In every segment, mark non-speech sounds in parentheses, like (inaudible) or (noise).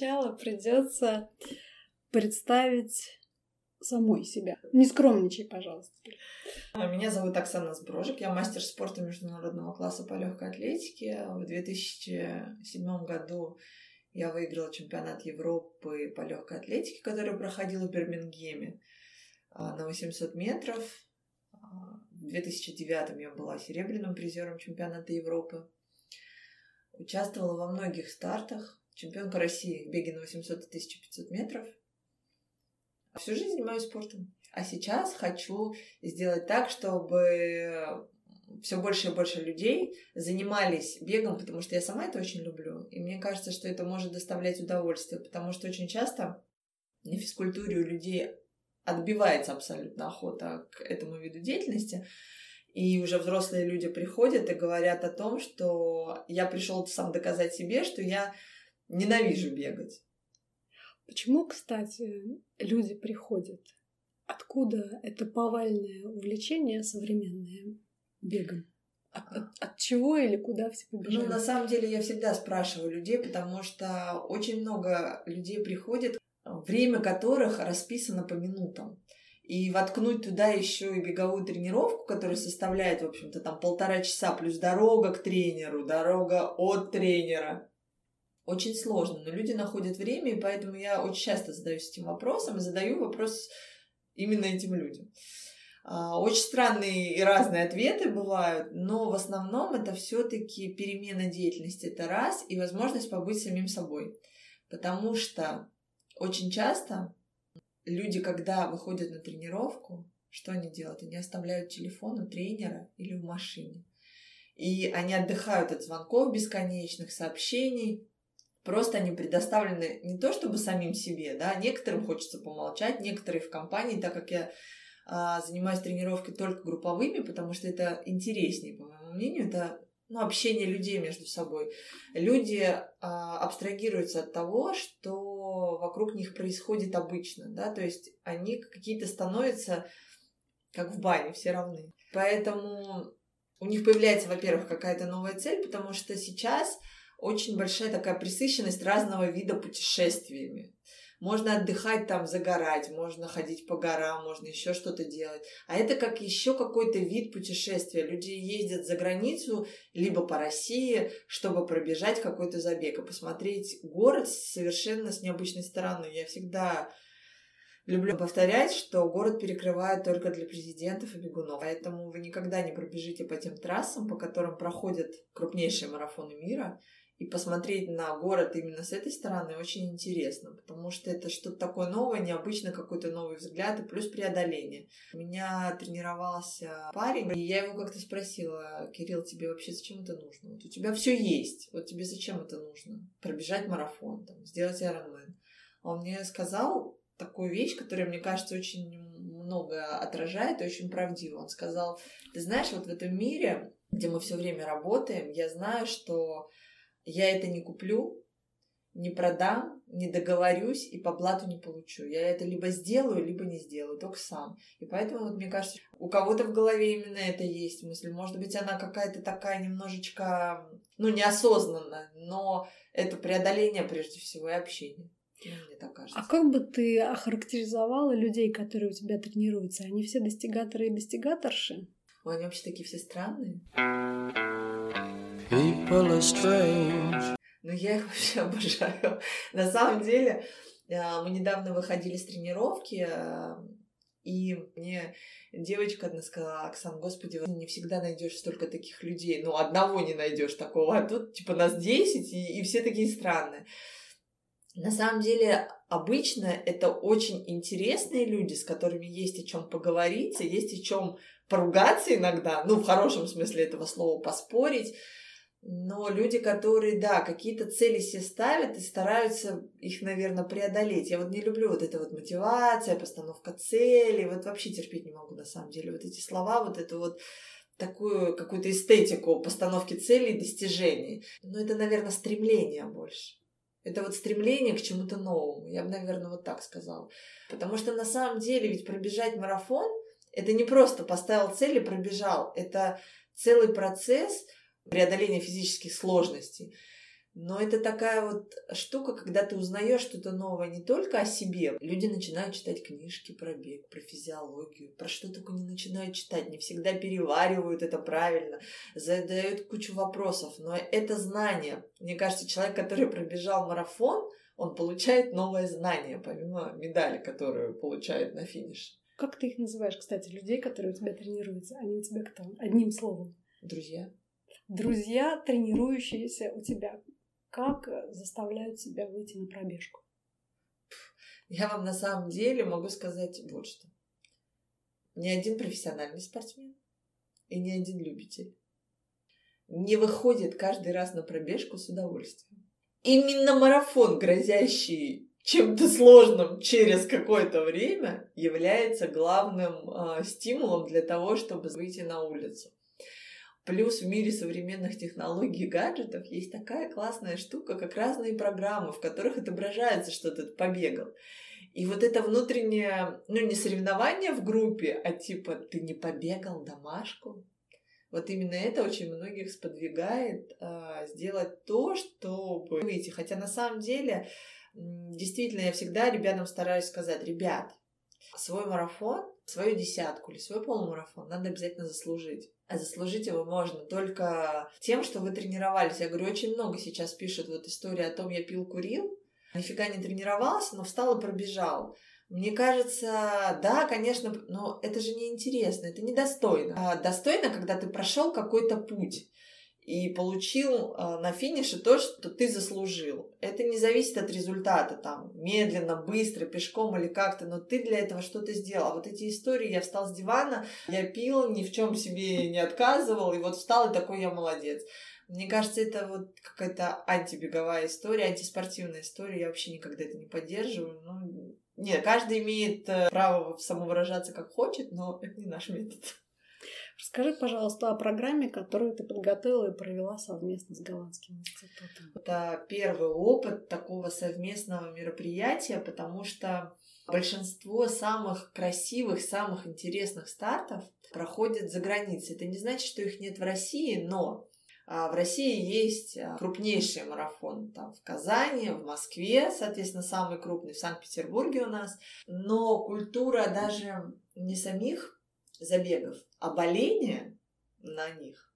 для начала придется представить самой себя. Не скромничай, пожалуйста. А, меня зовут Оксана Сброжик, я мастер спорта международного класса по легкой атлетике. В 2007 году я выиграла чемпионат Европы по легкой атлетике, который проходил в Бирмингеме а, на 800 метров. А, в 2009 я была серебряным призером чемпионата Европы. Участвовала во многих стартах. Чемпионка России в беге на 800 и 1500 метров. Всю жизнь занимаюсь спортом. А сейчас хочу сделать так, чтобы все больше и больше людей занимались бегом, потому что я сама это очень люблю. И мне кажется, что это может доставлять удовольствие, потому что очень часто на физкультуре у людей отбивается абсолютно охота к этому виду деятельности. И уже взрослые люди приходят и говорят о том, что я пришел сам доказать себе, что я ненавижу бегать. Почему, кстати, люди приходят? Откуда это повальное увлечение современное бегом? От, от, от чего или куда все побежали? Ну, на самом деле, я всегда спрашиваю людей, потому что очень много людей приходит, время которых расписано по минутам и воткнуть туда еще и беговую тренировку, которая составляет, в общем-то, там полтора часа, плюс дорога к тренеру, дорога от тренера. Очень сложно, но люди находят время, и поэтому я очень часто задаюсь этим вопросом и задаю вопрос именно этим людям. А, очень странные и разные ответы бывают, но в основном это все-таки перемена деятельности, это раз, и возможность побыть самим собой. Потому что очень часто люди, когда выходят на тренировку, что они делают? Они оставляют телефон у тренера или в машине. И они отдыхают от звонков бесконечных, сообщений. Просто они предоставлены не то чтобы самим себе, да, некоторым хочется помолчать, некоторые в компании, так как я а, занимаюсь тренировкой только групповыми, потому что это интереснее, по моему мнению, это ну, общение людей между собой. Люди а, абстрагируются от того, что вокруг них происходит обычно, да, то есть они какие-то становятся как в бане, все равны. Поэтому у них появляется, во-первых, какая-то новая цель, потому что сейчас очень большая такая присыщенность разного вида путешествиями. Можно отдыхать там, загорать, можно ходить по горам, можно еще что-то делать. А это как еще какой-то вид путешествия. Люди ездят за границу, либо по России, чтобы пробежать какой-то забег и посмотреть город совершенно с необычной стороны. Я всегда люблю повторять, что город перекрывают только для президентов и бегунов. Поэтому вы никогда не пробежите по тем трассам, по которым проходят крупнейшие марафоны мира – и посмотреть на город именно с этой стороны очень интересно, потому что это что-то такое новое, необычно, какой-то новый взгляд и плюс преодоление. У меня тренировался парень, и я его как-то спросила, Кирилл, тебе вообще зачем это нужно? Вот у тебя все есть, вот тебе зачем это нужно? Пробежать марафон, там, сделать Ironman. А он мне сказал такую вещь, которая, мне кажется, очень много отражает и очень правдиво. Он сказал, ты знаешь, вот в этом мире, где мы все время работаем, я знаю, что я это не куплю, не продам, не договорюсь и по блату не получу. Я это либо сделаю, либо не сделаю, только сам. И поэтому, вот, мне кажется, у кого-то в голове именно это есть мысль. Может быть, она какая-то такая немножечко, ну, неосознанная, но это преодоление прежде всего и общение. Ну, мне так кажется. А как бы ты охарактеризовала людей, которые у тебя тренируются? Они все достигаторы и достигаторши? Ой, они вообще такие все странные. People are strange. Ну, я их (laughs) вообще обожаю. На самом деле, э, мы недавно выходили с тренировки, э, и мне девочка одна сказала, Оксан, господи, не всегда найдешь столько таких людей. Ну, одного не найдешь такого, а тут типа нас 10, и, и все такие странные. На самом деле, обычно это очень интересные люди, с которыми есть о чем поговорить, есть о чем поругаться иногда, ну, в хорошем смысле этого слова, поспорить. Но люди, которые, да, какие-то цели себе ставят и стараются их, наверное, преодолеть. Я вот не люблю вот это вот мотивация, постановка целей. Вот вообще терпеть не могу, на самом деле. Вот эти слова, вот это вот такую какую-то эстетику постановки целей и достижений. Но это, наверное, стремление больше. Это вот стремление к чему-то новому. Я бы, наверное, вот так сказала. Потому что на самом деле ведь пробежать марафон – это не просто поставил цель и пробежал. Это целый процесс – преодоления физических сложностей. Но это такая вот штука, когда ты узнаешь что-то новое не только о себе. Люди начинают читать книжки про бег, про физиологию, про что только не начинают читать, не всегда переваривают это правильно, задают кучу вопросов. Но это знание. Мне кажется, человек, который пробежал марафон, он получает новое знание, помимо медали, которую получает на финише. Как ты их называешь, кстати, людей, которые у тебя тренируются? Они у тебя кто? Одним словом. Друзья. Друзья, тренирующиеся у тебя как э, заставляют себя выйти на пробежку? Я вам на самом деле могу сказать вот что. Ни один профессиональный спортсмен и ни один любитель не выходит каждый раз на пробежку с удовольствием. Именно марафон, грозящий чем-то сложным через какое-то время, является главным э, стимулом для того, чтобы выйти на улицу. Плюс в мире современных технологий и гаджетов есть такая классная штука, как разные программы, в которых отображается, что ты побегал. И вот это внутреннее, ну не соревнование в группе, а типа ты не побегал домашку. Вот именно это очень многих сподвигает а, сделать то, чтобы выйти. Хотя на самом деле, действительно, я всегда ребятам стараюсь сказать, ребят, свой марафон, свою десятку или свой полумарафон надо обязательно заслужить. А заслужить его можно только тем, что вы тренировались. Я говорю, очень много сейчас пишут вот история о том, я пил, курил, нифига не тренировался, но встал и пробежал. Мне кажется, да, конечно, но это же неинтересно, это недостойно. А достойно, когда ты прошел какой-то путь и получил э, на финише то, что ты заслужил. Это не зависит от результата, там, медленно, быстро, пешком или как-то, но ты для этого что-то сделал. А вот эти истории, я встал с дивана, я пил, ни в чем себе не отказывал, и вот встал, и такой я молодец. Мне кажется, это вот какая-то антибеговая история, антиспортивная история. Я вообще никогда это не поддерживаю. Ну, нет, каждый имеет э, право самовыражаться как хочет, но это не наш метод. Расскажи, пожалуйста, о программе, которую ты подготовила и провела совместно с Голландским институтом. Это первый опыт такого совместного мероприятия, потому что большинство самых красивых, самых интересных стартов проходят за границей. Это не значит, что их нет в России, но а, в России есть а, крупнейший марафон там, в Казани, в Москве, соответственно, самый крупный в Санкт-Петербурге у нас. Но культура даже не самих забегов, а боление на них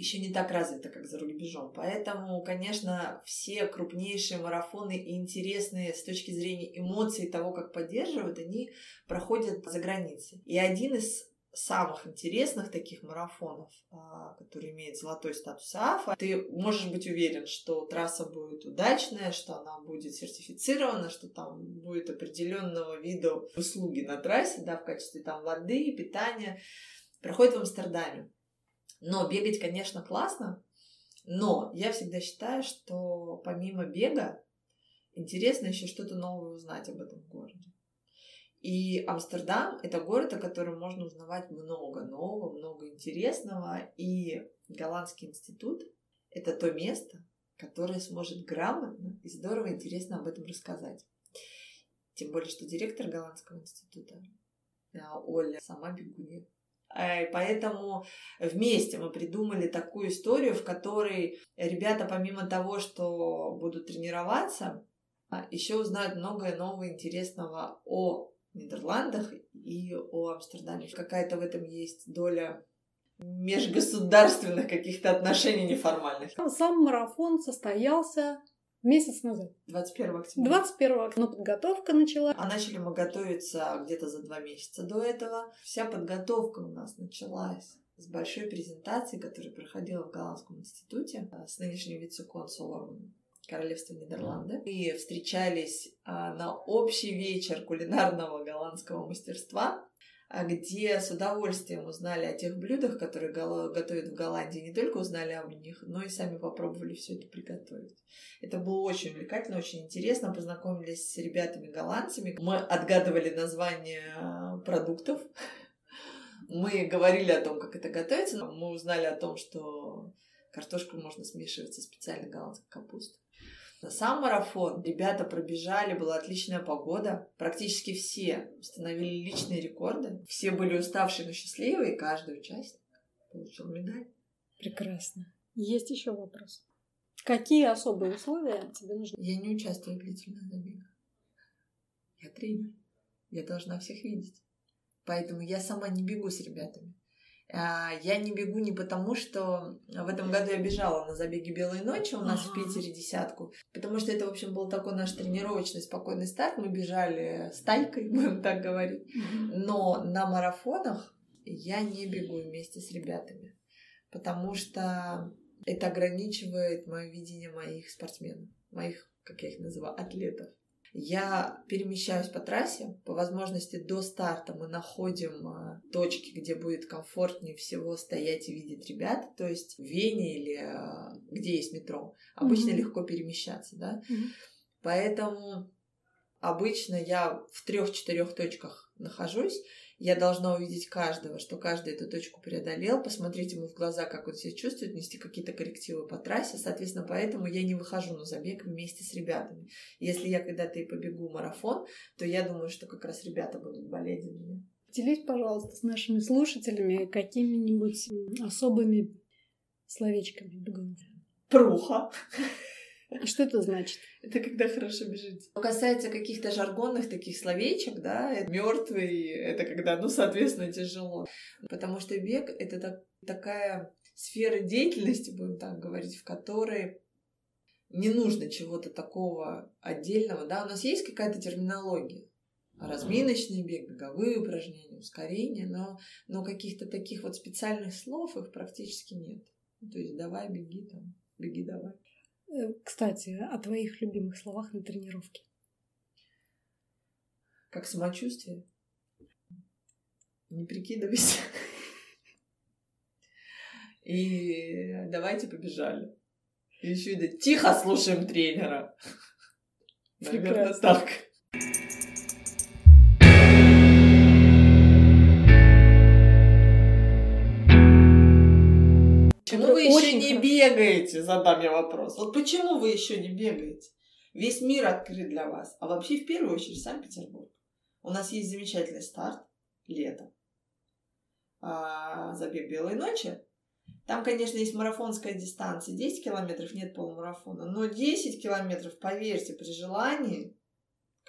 еще не так развито, как за рубежом. Поэтому, конечно, все крупнейшие марафоны и интересные с точки зрения эмоций того, как поддерживают, они проходят за границей. И один из самых интересных таких марафонов, а, который имеет золотой статус АФА, ты можешь быть уверен, что трасса будет удачная, что она будет сертифицирована, что там будет определенного вида услуги на трассе, да, в качестве там воды, питания, проходит в Амстердаме. Но бегать, конечно, классно, но я всегда считаю, что помимо бега интересно еще что-то новое узнать об этом городе. И Амстердам — это город, о котором можно узнавать много нового, много интересного. И Голландский институт — это то место, которое сможет грамотно и здорово и интересно об этом рассказать. Тем более, что директор Голландского института Оля сама бегунья. Э, поэтому вместе мы придумали такую историю, в которой ребята, помимо того, что будут тренироваться, а, еще узнают многое нового интересного о Нидерландах и о Амстердаме. Какая-то в этом есть доля межгосударственных каких-то отношений неформальных. Сам марафон состоялся месяц назад. 21 октября. 21 октября. Но подготовка начала. А начали мы готовиться где-то за два месяца до этого. Вся подготовка у нас началась с большой презентации, которая проходила в Голландском институте э, с нынешним вице-консулом Королевства Нидерланды. И встречались а, на общий вечер кулинарного голландского мастерства, а, где с удовольствием узнали о тех блюдах, которые готовят в Голландии. Не только узнали об них, но и сами попробовали все это приготовить. Это было очень увлекательно, очень интересно. Познакомились с ребятами-голландцами. Мы отгадывали названия а, продуктов. (laughs) Мы говорили о том, как это готовится. Мы узнали о том, что картошку можно смешивать со специальной голландской капустой. На сам марафон ребята пробежали, была отличная погода. Практически все установили личные рекорды. Все были уставшие, но счастливые, и каждый участник получил медаль. Прекрасно. Есть еще вопрос? Какие особые условия тебе нужны? Я не участвую в длительных забегах. Я тренер. Я должна всех видеть. Поэтому я сама не бегу с ребятами. А, я не бегу не потому, что в этом году я бежала на забеге «Белые ночи» у нас ага. в Питере десятку, потому что это, в общем, был такой наш тренировочный спокойный старт. Мы бежали с тайкой, (laughs) будем так говорить. Но на марафонах я не бегу вместе с ребятами, потому что это ограничивает мое видение моих спортсменов, моих, как я их называю, атлетов. Я перемещаюсь по трассе, по возможности до старта мы находим а, точки, где будет комфортнее всего стоять и видеть ребят, то есть в Вене или а, где есть метро. Обычно mm-hmm. легко перемещаться, да. Mm-hmm. Поэтому обычно я в трех-четырех точках нахожусь, я должна увидеть каждого, что каждый эту точку преодолел, посмотреть ему в глаза, как он себя чувствует, нести какие-то коррективы по трассе. Соответственно, поэтому я не выхожу на забег вместе с ребятами. Если я когда-то и побегу марафон, то я думаю, что как раз ребята будут болеть за меня. Делись, пожалуйста, с нашими слушателями какими-нибудь особыми словечками бегунов. Пруха. И что это значит? Это когда хорошо бежите. Что касается каких-то жаргонных таких словечек, да, мертвый, это когда, ну, соответственно, тяжело. Потому что бег — это так, такая сфера деятельности, будем так говорить, в которой не нужно чего-то такого отдельного, да, у нас есть какая-то терминология, разминочный бег, беговые упражнения, ускорение, но, но каких-то таких вот специальных слов их практически нет. То есть давай, беги там, беги, давай. Э, кстати, о твоих любимых словах на тренировке. Как самочувствие? Не прикидывайся. И давайте побежали. И еще и да, тихо слушаем тренера. Наверное, так. Бегаете? Задам я вопрос. Вот почему вы еще не бегаете? Весь мир открыт для вас. А вообще, в первую очередь, Санкт-Петербург. У нас есть замечательный старт летом. А, забег Белой ночи. Там, конечно, есть марафонская дистанция. 10 километров нет полумарафона. Но 10 километров, поверьте, при желании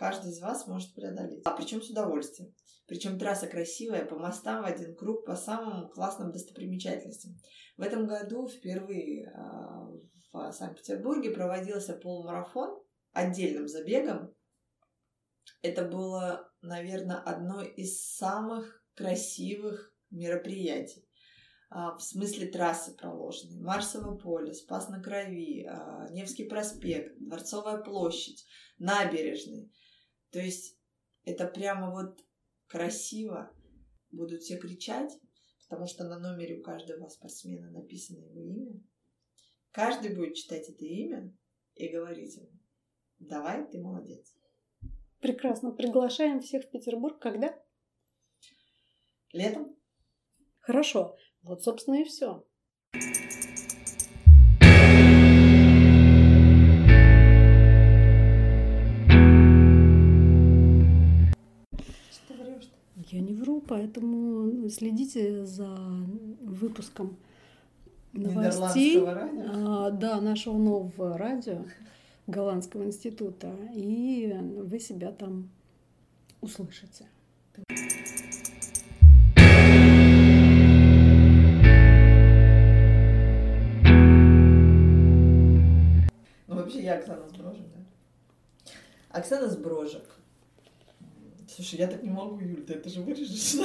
каждый из вас может преодолеть. А причем с удовольствием. Причем трасса красивая, по мостам в один круг, по самым классным достопримечательностям. В этом году впервые а, в Санкт-Петербурге проводился полумарафон отдельным забегом. Это было, наверное, одно из самых красивых мероприятий. А, в смысле трассы проложенной. Марсово поле, Спас на Крови, а, Невский проспект, Дворцовая площадь, набережный. То есть это прямо вот красиво. Будут все кричать, потому что на номере у каждого спортсмена написано его имя. Каждый будет читать это имя и говорить ему, давай, ты молодец. Прекрасно. Приглашаем всех в Петербург. Когда? Летом. Хорошо. Вот, собственно, и все. Я не поэтому следите за выпуском новостей. А, да, нашего нового радио Голландского института. И вы себя там услышите. Ну, вообще, я Оксана Сброжек, да? Оксана Сброжек Слушай, я так не могу, Юль, ты это же вырежешь,